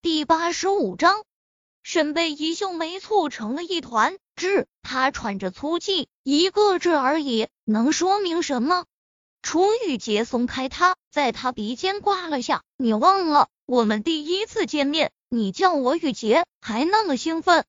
第八十五章，沈贝一秀眉蹙成了一团，治他喘着粗气，一个字而已，能说明什么？楚雨洁松开他，在他鼻尖刮了下。你忘了我们第一次见面，你叫我雨洁，还那么兴奋。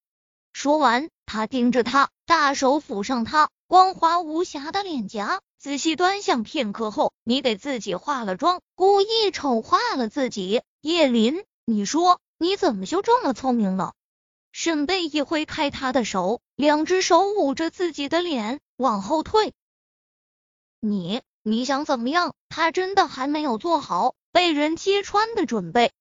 说完，他盯着他，大手抚上他光滑无瑕的脸颊，仔细端详片刻后，你给自己化了妆，故意丑化了自己，叶林。你说你怎么就这么聪明呢？沈贝一挥开他的手，两只手捂着自己的脸往后退。你你想怎么样？他真的还没有做好被人揭穿的准备。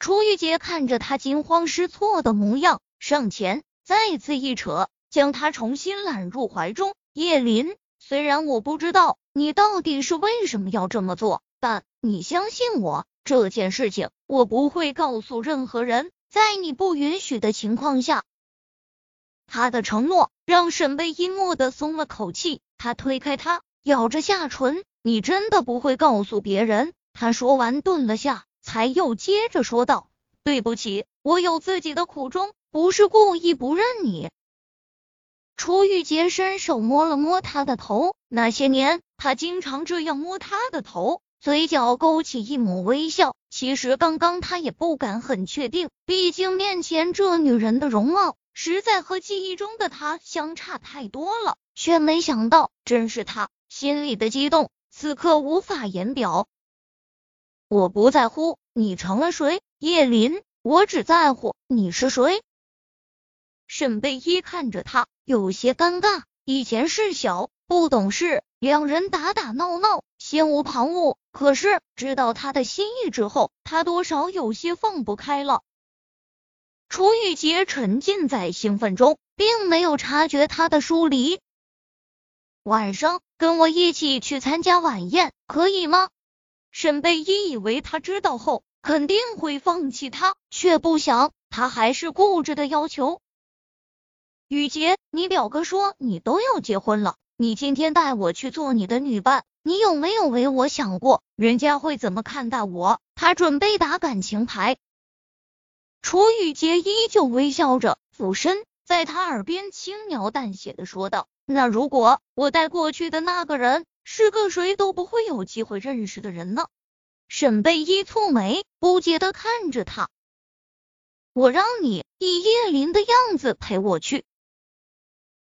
楚玉洁看着他惊慌失措的模样，上前再次一扯，将他重新揽入怀中。叶林，虽然我不知道你到底是为什么要这么做，但你相信我。这件事情我不会告诉任何人，在你不允许的情况下。他的承诺让沈贝依蓦地松了口气，他推开他，咬着下唇：“你真的不会告诉别人？”他说完，顿了下，才又接着说道：“对不起，我有自己的苦衷，不是故意不认你。”楚玉洁伸手摸了摸他的头，那些年他经常这样摸他的头。嘴角勾起一抹微笑。其实刚刚他也不敢很确定，毕竟面前这女人的容貌实在和记忆中的她相差太多了。却没想到，真是他心里的激动，此刻无法言表。我不在乎你成了谁，叶林，我只在乎你是谁。沈贝依看着他，有些尴尬。以前是小不懂事，两人打打闹闹。心无旁骛，可是知道他的心意之后，他多少有些放不开了。楚雨洁沉浸在兴奋中，并没有察觉他的疏离。晚上跟我一起去参加晚宴，可以吗？沈贝依以为他知道后肯定会放弃他，却不想他还是固执的要求。雨洁，你表哥说你都要结婚了，你今天带我去做你的女伴。你有没有为我想过，人家会怎么看待我？他准备打感情牌。楚雨洁依旧微笑着，俯身在他耳边轻描淡写的说道：“那如果我带过去的那个人是个谁都不会有机会认识的人呢？”沈贝依蹙眉，不解的看着他：“我让你以叶林的样子陪我去。”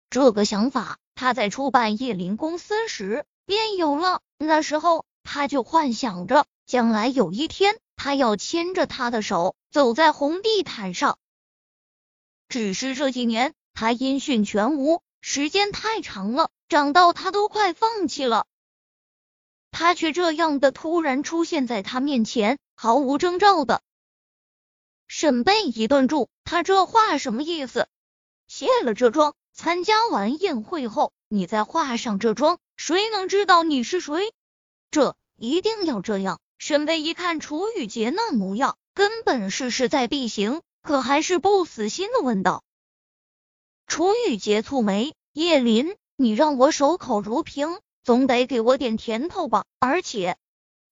这个想法，他在初办叶林公司时。便有了。那时候，他就幻想着将来有一天，他要牵着他的手走在红地毯上。只是这几年，他音讯全无，时间太长了，长到他都快放弃了。他却这样的突然出现在他面前，毫无征兆的。沈贝一顿住，他这话什么意思？卸了这妆，参加完宴会后，你再化上这妆。谁能知道你是谁？这一定要这样。沈贝一看楚雨洁那模样，根本是势在必行，可还是不死心的问道。楚雨洁蹙眉：“叶林，你让我守口如瓶，总得给我点甜头吧？而且……”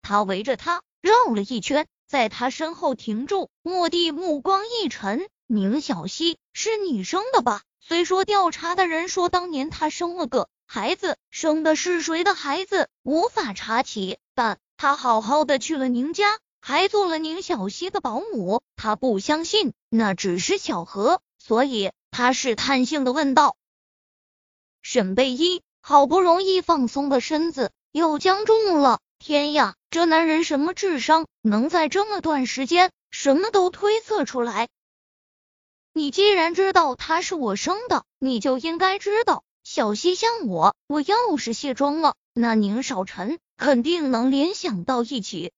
他围着他绕了一圈，在他身后停住，蓦地目光一沉：“宁小溪是你生的吧？虽说调查的人说当年他生了个……”孩子生的是谁的孩子，无法查起，但他好好的去了宁家，还做了宁小溪的保姆。他不相信那只是巧合，所以他试探性的问道。沈贝依好不容易放松的身子又僵住了。天呀，这男人什么智商，能在这么短时间什么都推测出来？你既然知道他是我生的，你就应该知道。小溪像我，我要是卸妆了，那宁少臣肯定能联想到一起。